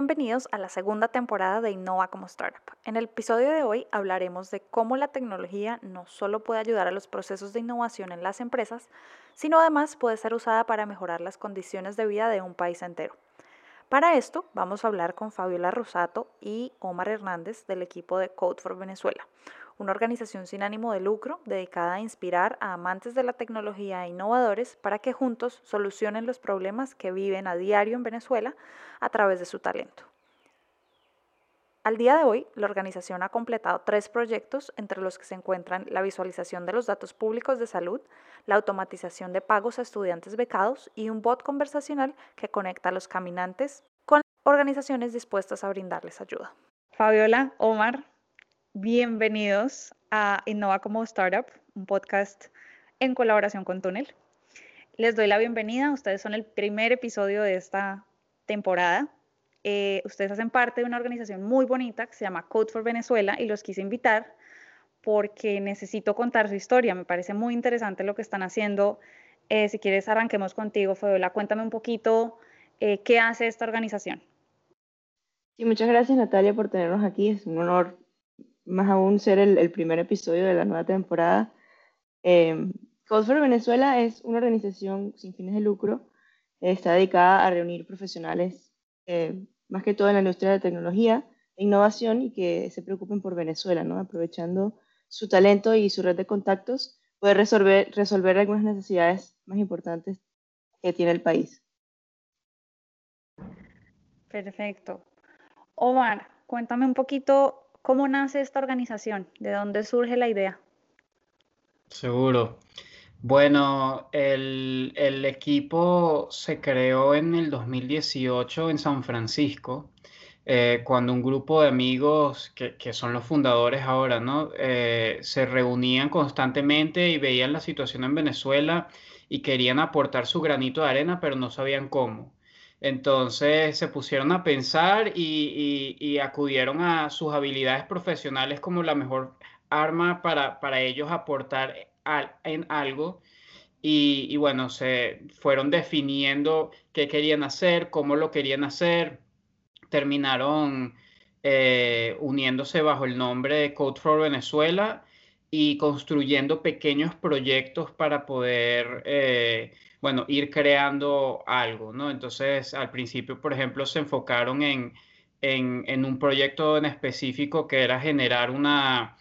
Bienvenidos a la segunda temporada de Innova como Startup. En el episodio de hoy hablaremos de cómo la tecnología no solo puede ayudar a los procesos de innovación en las empresas, sino además puede ser usada para mejorar las condiciones de vida de un país entero. Para esto vamos a hablar con Fabiola Rosato y Omar Hernández del equipo de Code for Venezuela, una organización sin ánimo de lucro dedicada a inspirar a amantes de la tecnología e innovadores para que juntos solucionen los problemas que viven a diario en Venezuela a través de su talento. Al día de hoy, la organización ha completado tres proyectos, entre los que se encuentran la visualización de los datos públicos de salud, la automatización de pagos a estudiantes becados y un bot conversacional que conecta a los caminantes con organizaciones dispuestas a brindarles ayuda. Fabiola, Omar, bienvenidos a Innova como Startup, un podcast en colaboración con Túnel. Les doy la bienvenida, ustedes son el primer episodio de esta temporada. Eh, ustedes hacen parte de una organización muy bonita que se llama Code for Venezuela y los quise invitar porque necesito contar su historia. Me parece muy interesante lo que están haciendo. Eh, si quieres, arranquemos contigo, Fabiola. Cuéntame un poquito eh, qué hace esta organización. Sí, muchas gracias, Natalia, por tenernos aquí. Es un honor, más aún, ser el, primer episodio de la nueva temporada. Code for Venezuela es una organización sin fines de lucro está dedicada a reunir profesionales, eh, más que todo en la industria de tecnología e innovación y que se preocupen por Venezuela, ¿no? aprovechando su talento y su red de contactos, poder resolver, resolver algunas necesidades más importantes que tiene el país. Perfecto. Omar, cuéntame un poquito cómo nace esta organización, de dónde surge la idea. Seguro. Bueno, el, equipo se creó en el 2018 en San Francisco, eh, cuando un grupo de amigos, que, son los fundadores ahora, ¿no? Eh, se reunían constantemente y veían la situación en Venezuela y querían aportar su granito de arena, pero no sabían cómo. Entonces se pusieron a pensar y, acudieron a sus habilidades profesionales como la mejor arma para, para ellos aportar en algo. Y, bueno, se fueron definiendo qué querían hacer, cómo lo querían hacer, terminaron eh, uniéndose bajo el nombre de Code for Venezuela y construyendo pequeños proyectos para poder, eh, bueno, ir creando algo, ¿no? Entonces, al principio, por ejemplo, se enfocaron en, en un proyecto en específico que era generar una,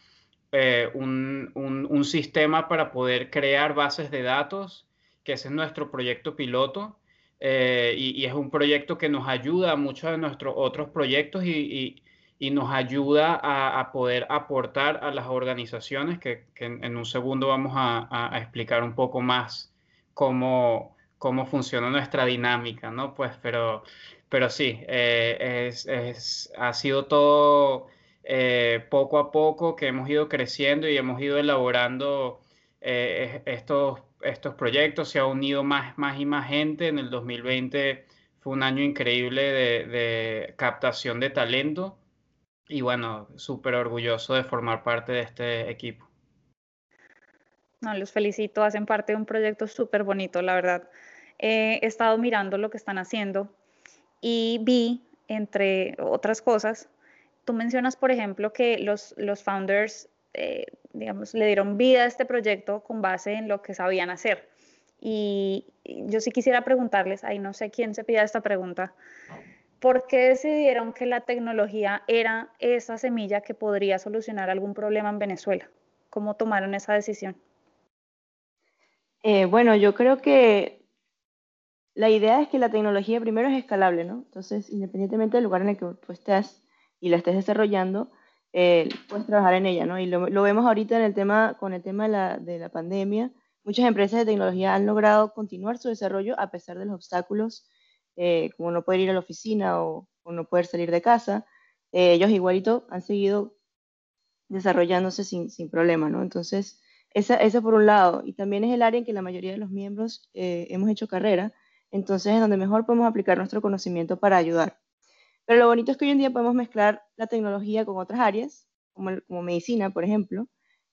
eh, un, un, sistema para poder crear bases de datos, que ese es nuestro proyecto piloto. Eh, y, es un proyecto que nos ayuda a muchos de nuestros otros proyectos y, nos ayuda a, poder aportar a las organizaciones, que, que en, un segundo vamos a, a, explicar un poco más cómo, cómo funciona nuestra dinámica, ¿no? Pues, pero, pero sí, eh, es, es, ha sido todo eh, poco a poco que hemos ido creciendo y hemos ido elaborando eh, estos, estos proyectos. Se ha unido más, más y más gente. En el 2020 fue un año increíble de, captación de talento y bueno, súper orgulloso de formar parte de este equipo. No, los felicito, hacen parte de un proyecto súper bonito, la verdad. he estado mirando lo que están haciendo y vi, entre otras cosas, Tú mencionas, por ejemplo, que los, los founders, eh, digamos, le dieron vida a este proyecto con base en lo que sabían hacer. Y yo sí quisiera preguntarles, ahí no sé quién se pida esta pregunta, ¿por qué decidieron que la tecnología era esa semilla que podría solucionar algún problema en Venezuela? ¿Cómo tomaron esa decisión? Eh, bueno, yo creo que la idea es que la tecnología primero es escalable, ¿no? Entonces, independientemente del lugar en el que tú estés, y la estés desarrollando, eh, puedes trabajar en ella, ¿no? Y lo, lo, vemos ahorita en el tema, con el tema de la, de la pandemia. Muchas empresas de tecnología han logrado continuar su desarrollo a pesar de los obstáculos, eh, como no poder ir a la oficina o, o no poder salir de casa. Eh, ellos igualito han seguido desarrollándose sin, sin problema, ¿no? Entonces, esa, esa, por un lado. Y también es el área en que la mayoría de los miembros hemos hecho carrera. Entonces, es donde mejor podemos aplicar nuestro conocimiento para ayudar. Pero lo bonito es que hoy en día podemos mezclar la tecnología con otras áreas, como, como medicina, por ejemplo.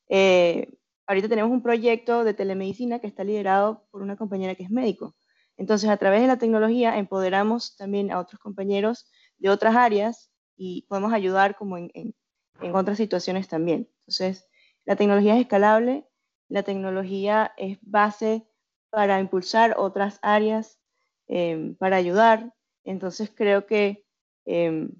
Eh, ahorita tenemos un proyecto de telemedicina que está liderado por una compañera que es médico. Entonces, a través de la tecnología empoderamos también a otros compañeros de otras áreas y podemos ayudar como en, en otras situaciones también. Entonces, la tecnología es escalable, la tecnología es base para impulsar otras áreas, em, para ayudar. Entonces creo que em,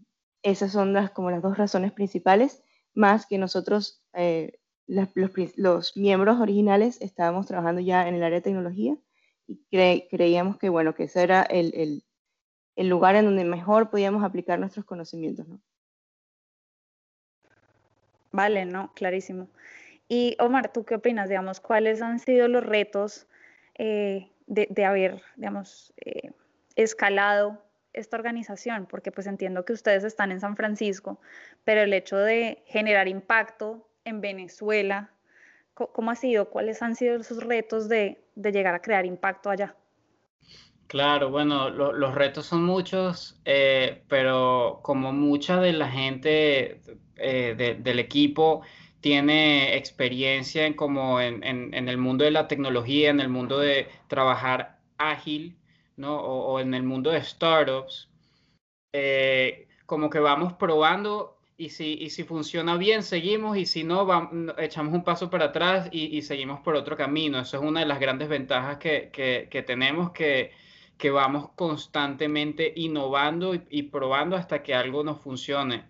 esas son las, como las dos razones principales, más que nosotros, eh, los, miembros originales, estábamos trabajando ya en el área de tecnología creíamos que, bueno, que ese era el, el, lugar en donde mejor podíamos aplicar nuestros conocimientos. ¿no? Vale, no, clarísimo. Y Omar, ¿tú qué opinas? Digamos, ¿cuáles han sido los retos eh, de, haber, digamos, eh, escalado esta organización? Porque pues entiendo que ustedes están en San Francisco, pero el hecho de generar impacto en Venezuela, ¿cómo ha sido? ¿Cuáles han sido esos retos de, llegar a crear impacto allá? Claro, bueno, los retos son muchos, eh, pero como mucha de la gente del equipo tiene experiencia en como en, el mundo de la tecnología, en el mundo de trabajar ágil, ¿no? O, en el mundo de startups, eh, como que vamos probando y si, y si funciona bien, seguimos y si no, echamos un paso para atrás y, seguimos por otro camino. Eso es una de las grandes ventajas que, que, tenemos, que, que, vamos constantemente innovando y probando hasta que algo nos funcione.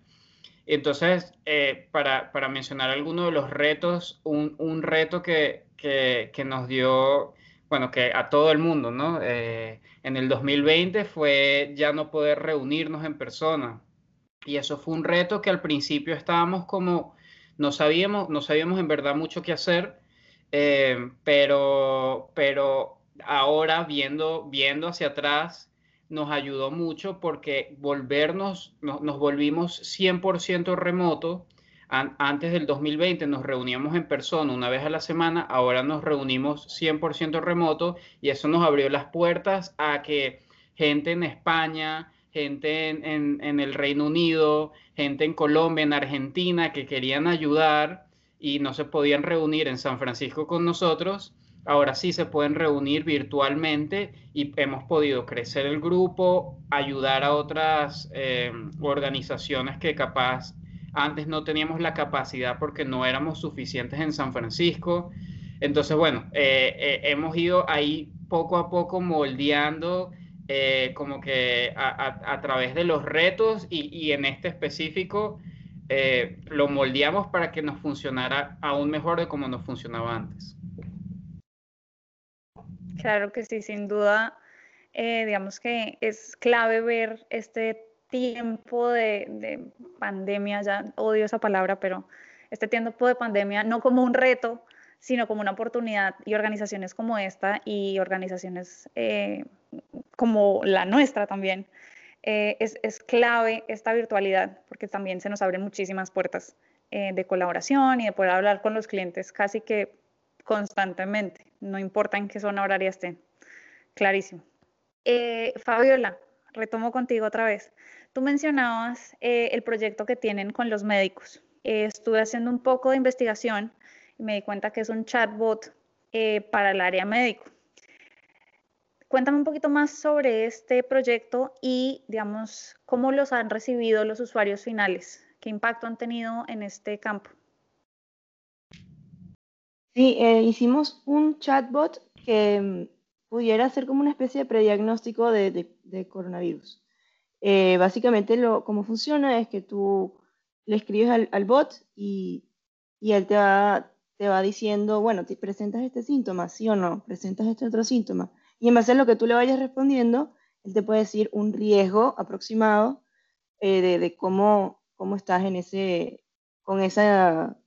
Entonces, eh, para, mencionar algunos de los retos, un, reto que, nos dio, bueno, que a todo el mundo, ¿no? Eh, en el 2020 fue ya no poder reunirnos en persona. Y eso fue un reto que al principio estábamos como, no sabíamos, no sabíamos en verdad mucho qué hacer, eh, pero, pero ahora viendo, viendo hacia atrás, nos ayudó mucho porque volvernos, nos volvimos 100% remoto. antes del 2020 nos reuníamos en persona una vez a la semana, ahora nos reunimos 100% remoto y eso nos abrió las puertas a que gente en España, gente en, el Reino Unido, gente en Colombia, en Argentina que querían ayudar y no se podían reunir en San Francisco con nosotros, ahora sí se pueden reunir virtualmente y hemos podido crecer el grupo, ayudar a otras eh, organizaciones que capaz antes no teníamos la capacidad porque no éramos suficientes en San Francisco. Entonces, bueno, eh, eh, hemos ido ahí poco a poco moldeando como que a, través de los retos y, y en este específico lo moldeamos para que nos funcionara aún mejor de como nos funcionaba antes. Claro que sí, sin duda, eh, digamos que es clave ver este tiempo de, pandemia, ya odio esa palabra, pero este tiempo de pandemia no como un reto, sino como una oportunidad y organizaciones como esta y organizaciones eh, como la nuestra también. Eh, es, es, clave esta virtualidad porque también se nos abren muchísimas puertas de colaboración y de poder hablar con los clientes casi que constantemente, no importa en qué zona horaria estén. Clarísimo. Eh, Fabiola, retomo contigo otra vez. Tú mencionabas eh, el proyecto que tienen con los médicos. Eh, estuve haciendo un poco de investigación y me di cuenta que es un chatbot para el área médico. Cuéntame un poquito más sobre este proyecto y, digamos, cómo los han recibido los usuarios finales. ¿Qué impacto han tenido en este campo? Sí, eh, hicimos un chatbot que mm, pudiera hacer como una especie de prediagnóstico de, coronavirus. Eh, básicamente, lo, cómo funciona es que tú le escribes al, bot y, él te va, te va diciendo, bueno, te presentas este síntoma, sí o no, presentas este otro síntoma. Y en base a lo que tú le vayas respondiendo, él te puede decir un riesgo aproximado eh, de, cómo, cómo estás en ese, con esa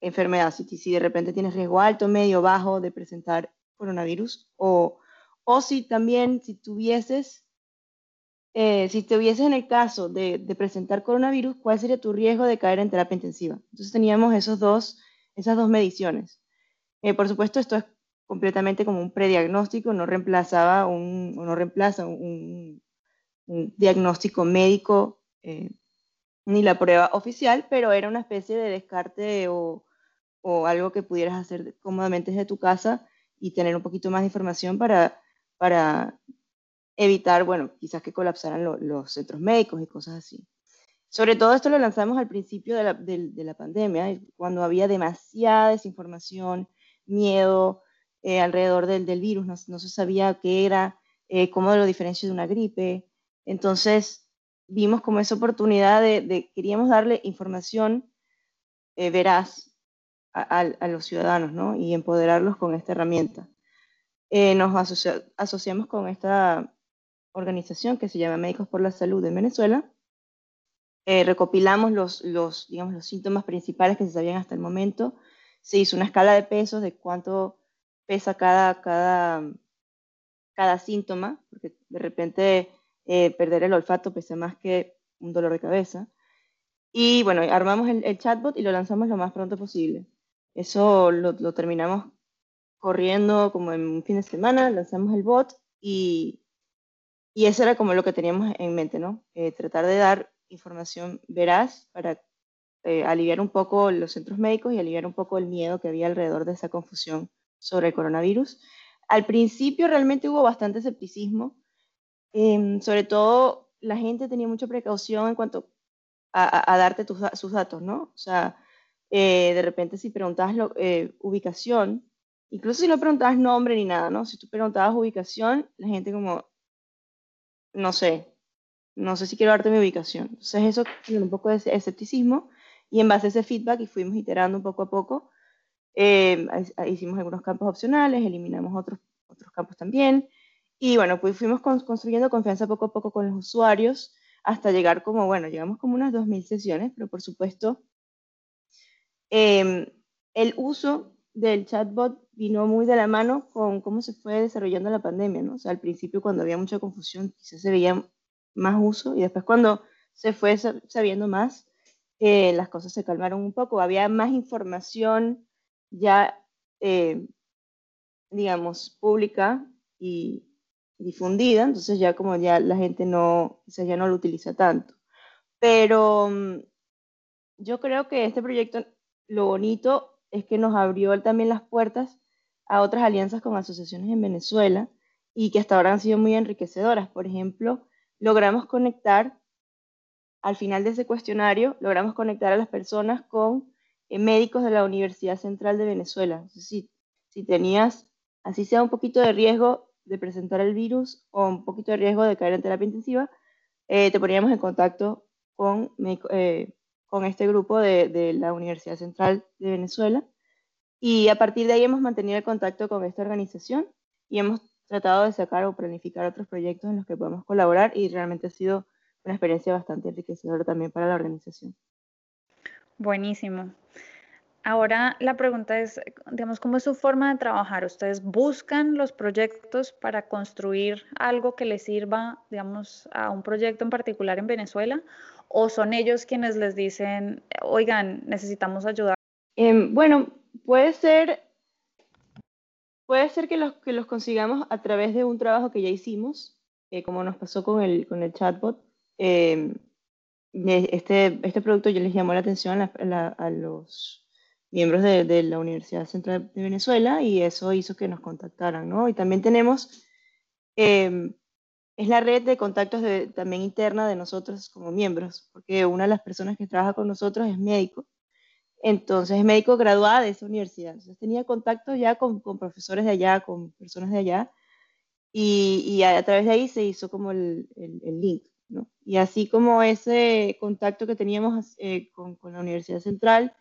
enfermedad, si, si de repente tienes riesgo alto, medio, bajo de presentar coronavirus, o, o si también, si tuvieses, eh, si estuvieses en el caso de, de, presentar coronavirus, ¿cuál sería tu riesgo de caer en terapia intensiva? Entonces teníamos esos dos, esas dos mediciones. Eh, por supuesto, esto es completamente como un prediagnóstico, no reemplazaba un, no reemplaza un, diagnóstico médico eh, ni la prueba oficial, pero era una especie de descarte o, o algo que pudieras hacer cómodamente desde tu casa y tener un poquito más de información para, para evitar, bueno, quizás que colapsaran los centros médicos y cosas así. Sobre todo esto lo lanzamos al principio de la, de, la pandemia, cuando había demasiada desinformación, miedo eh, alrededor del, del virus, no, no, se sabía qué era, eh, cómo lo diferencio de una gripe. Entonces vimos como esa oportunidad de, queríamos darle información eh, veraz a, a, los ciudadanos ¿no? y empoderarlos con esta herramienta. nos asociamos con esta organización que se llama Médicos por la Salud en Venezuela eh, recopilamos los, los, digamos, los síntomas principales que se sabían hasta el momento. Se hizo una escala de pesos de cuánto pesa cada, cada, cada síntoma, porque de repente eh, perder el olfato pesa más que un dolor de cabeza. Y bueno, armamos el, chatbot y lo lanzamos lo más pronto posible. Eso lo, lo, terminamos corriendo como en un fin de semana, lanzamos el bot y, y eso era como lo que teníamos en mente, ¿no? Eh, tratar de dar información veraz para eh, aliviar un poco los centros médicos y aliviar un poco el miedo que había alrededor de esa confusión sobre el coronavirus. Al principio realmente hubo bastante escepticismo, em, sobre todo la gente tenía mucha precaución en cuanto a, darte sus datos, ¿no? O sea, eh, de repente si preguntabas eh, ubicación, incluso si no preguntabas nombre ni nada, ¿no? Si tú preguntabas ubicación, la gente como, no sé, no sé si quiero darte mi ubicación. Entonces eso tiene un poco de escepticismo y en base a ese feedback y fuimos iterando un poco a poco, eh, hicimos algunos campos opcionales, eliminamos otros, otros campos también y bueno, pues fuimos construyendo confianza poco a poco con los usuarios hasta llegar como, bueno, llegamos como unas 2.000 sesiones, pero por supuesto em, el uso del chatbot vino muy de la mano con cómo se fue desarrollando la pandemia, ¿no? O sea, al principio cuando había mucha confusión, quizás se veía más uso y después cuando se fue sabiendo más, eh, las cosas se calmaron un poco, había más información ya, eh, digamos, pública y difundida, entonces ya como ya la gente no, o ya no lo utiliza tanto. Pero mm, yo creo que este proyecto, lo bonito es que nos abrió también las puertas a otras alianzas con asociaciones en Venezuela y que hasta ahora han sido muy enriquecedoras. Por ejemplo, logramos conectar, al final de ese cuestionario, logramos conectar a las personas con médicos de la Universidad Central de Venezuela. Si, tenías, así sea un poquito de riesgo de presentar el virus o un poquito de riesgo de caer en terapia intensiva, eh, te poníamos en contacto con, eh, este grupo de, de, la Universidad Central de Venezuela. Y a partir de ahí hemos mantenido el contacto con esta organización y hemos tratado de sacar o planificar otros proyectos en los que podemos colaborar y realmente ha sido una experiencia bastante enriquecedora también para la organización. Buenísimo. Ahora la pregunta es, digamos, ¿cómo es su forma de trabajar? ¿Ustedes buscan los proyectos para construir algo que les sirva, digamos, a un proyecto en particular en Venezuela? ¿O son ellos quienes les dicen, oigan, necesitamos ayuda? Em, bueno, puede ser Puede ser que los, que los consigamos a través de un trabajo que ya hicimos, eh, como nos pasó con el, con el chatbot. Em, este, este producto ya les llamó la atención a, los miembros de, la Universidad Central de Venezuela y eso hizo que nos contactaran, ¿no? Y también tenemos, em, es la red de contactos de, también interna de nosotros como miembros, porque una de las personas que trabaja con nosotros es médico entonces, es médico graduada de esa universidad. Entonces, tenía contacto ya con, con profesores de allá, con personas de allá, y, y a, través de ahí se hizo como el, el, link, ¿no? Y así como ese contacto que teníamos eh, con, con, la Universidad Central,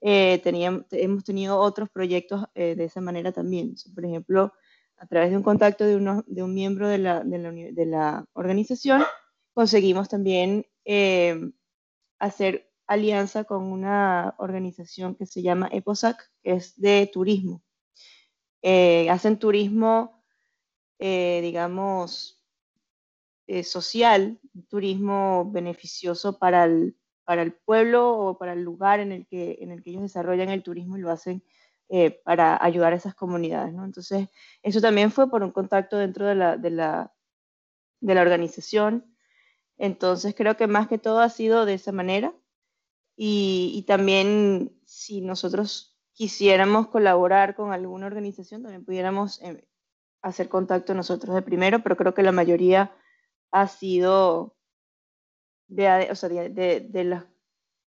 eh, teníamos, hemos tenido otros proyectos eh, de esa manera también. por ejemplo, a través de un contacto de, uno, de un miembro de la, de la, de la organización, conseguimos también hacer alianza con una organización que se llama EPOSAC, que es de turismo. Eh, hacen turismo, eh, digamos, eh, social, turismo beneficioso para el, para el pueblo o para el lugar en el, que, en el que ellos desarrollan el turismo y lo hacen para ayudar a esas comunidades. ¿no? Entonces, eso también fue por un contacto dentro de la, de la, de la organización. Entonces, creo que más que todo ha sido de esa manera. Y, también si nosotros quisiéramos colaborar con alguna organización, también pudiéramos eh, hacer contacto nosotros de primero, pero creo que la mayoría ha sido de, o sea, de, las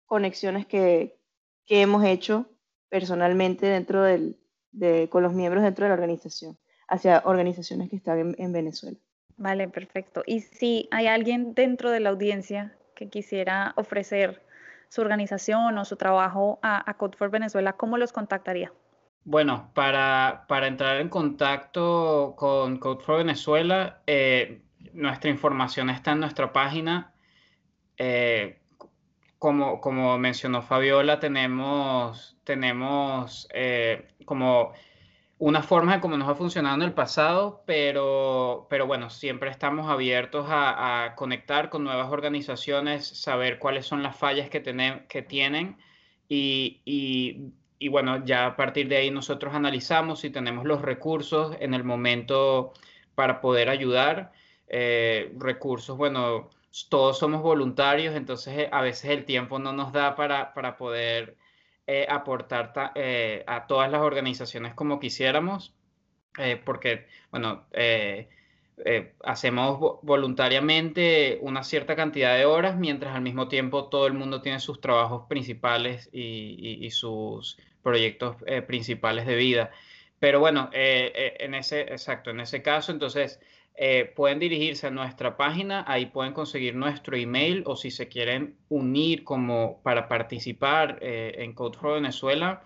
conexiones que, hemos hecho personalmente dentro del, de, con los miembros dentro de la organización, hacia organizaciones que están en, Venezuela. Vale, perfecto. Y si hay alguien dentro de la audiencia que quisiera ofrecer su organización o su trabajo a, a Code for Venezuela, ¿cómo los contactaría? Bueno, para, entrar en contacto con Code for Venezuela, eh, nuestra información está en nuestra página. Eh, como, como mencionó Fabiola, tenemos, tenemos eh, como una forma de cómo nos ha funcionado en el pasado, pero, pero bueno, siempre estamos abiertos a, conectar con nuevas organizaciones, saber cuáles son las fallas que, que tienen y, y y bueno, ya a partir de ahí nosotros analizamos si tenemos los recursos en el momento para poder ayudar. Eh, recursos, bueno, todos somos voluntarios, entonces eh, a veces el tiempo no nos da para, para poder eh, aportar a todas las organizaciones como quisiéramos, porque, bueno, hacemos voluntariamente una cierta cantidad de horas, mientras al mismo tiempo todo el mundo tiene sus trabajos principales y sus proyectos eh, principales de vida. Pero bueno, eh, eh, en ese, exacto, en ese caso, entonces pueden dirigirse a nuestra página, ahí pueden conseguir nuestro email o si se quieren unir como para participar en Code for Venezuela,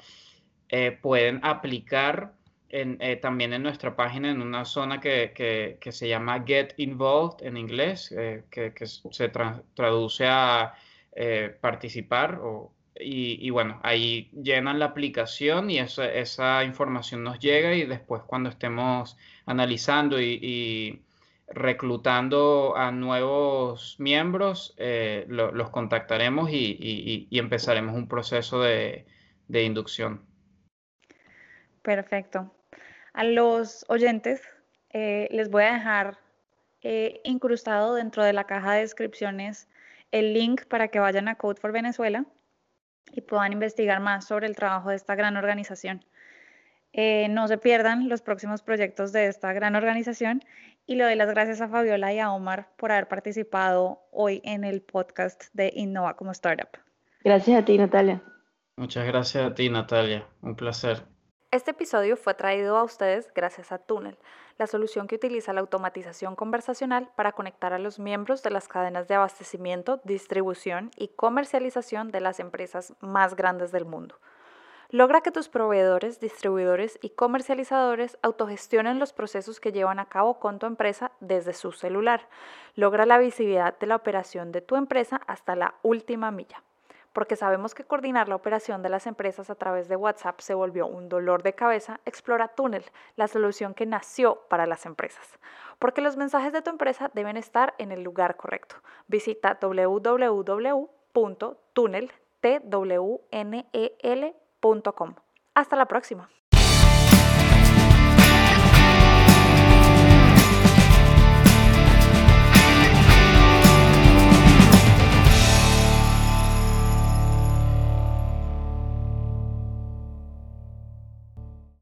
pueden aplicar también en nuestra página en una zona que, se llama Get Involved en inglés, que, se traduce a participar o y, bueno, ahí llenan la aplicación y esa, información nos llega y después cuando estemos analizando y, reclutando a nuevos miembros, eh, los contactaremos y, empezaremos un proceso de, inducción. Perfecto. A los oyentes eh, les voy a dejar eh, incrustado dentro de la caja de descripciones el link para que vayan a Code for Venezuela y puedan investigar más sobre el trabajo de esta gran organización. Eh, no se pierdan los próximos proyectos de esta gran organización y le doy las gracias a Fabiola y a Omar por haber participado hoy en el podcast de Innova como Startup. Gracias a ti, Natalia. Muchas gracias a ti, Natalia. Un placer. Este episodio fue traído a ustedes gracias a Tunnel, la solución que utiliza la automatización conversacional para conectar a los miembros de las cadenas de abastecimiento, distribución y comercialización de las empresas más grandes del mundo. Logra que tus proveedores, distribuidores y comercializadores autogestionen los procesos que llevan a cabo con tu empresa desde su celular. Logra la visibilidad de la operación de tu empresa hasta la última milla porque sabemos que coordinar la operación de las empresas a través de WhatsApp se volvió un dolor de cabeza, explora Tunnel, la solución que nació para las empresas. Porque los mensajes de tu empresa deben estar en el lugar correcto. Visita www.tunnel.com. Hasta la próxima.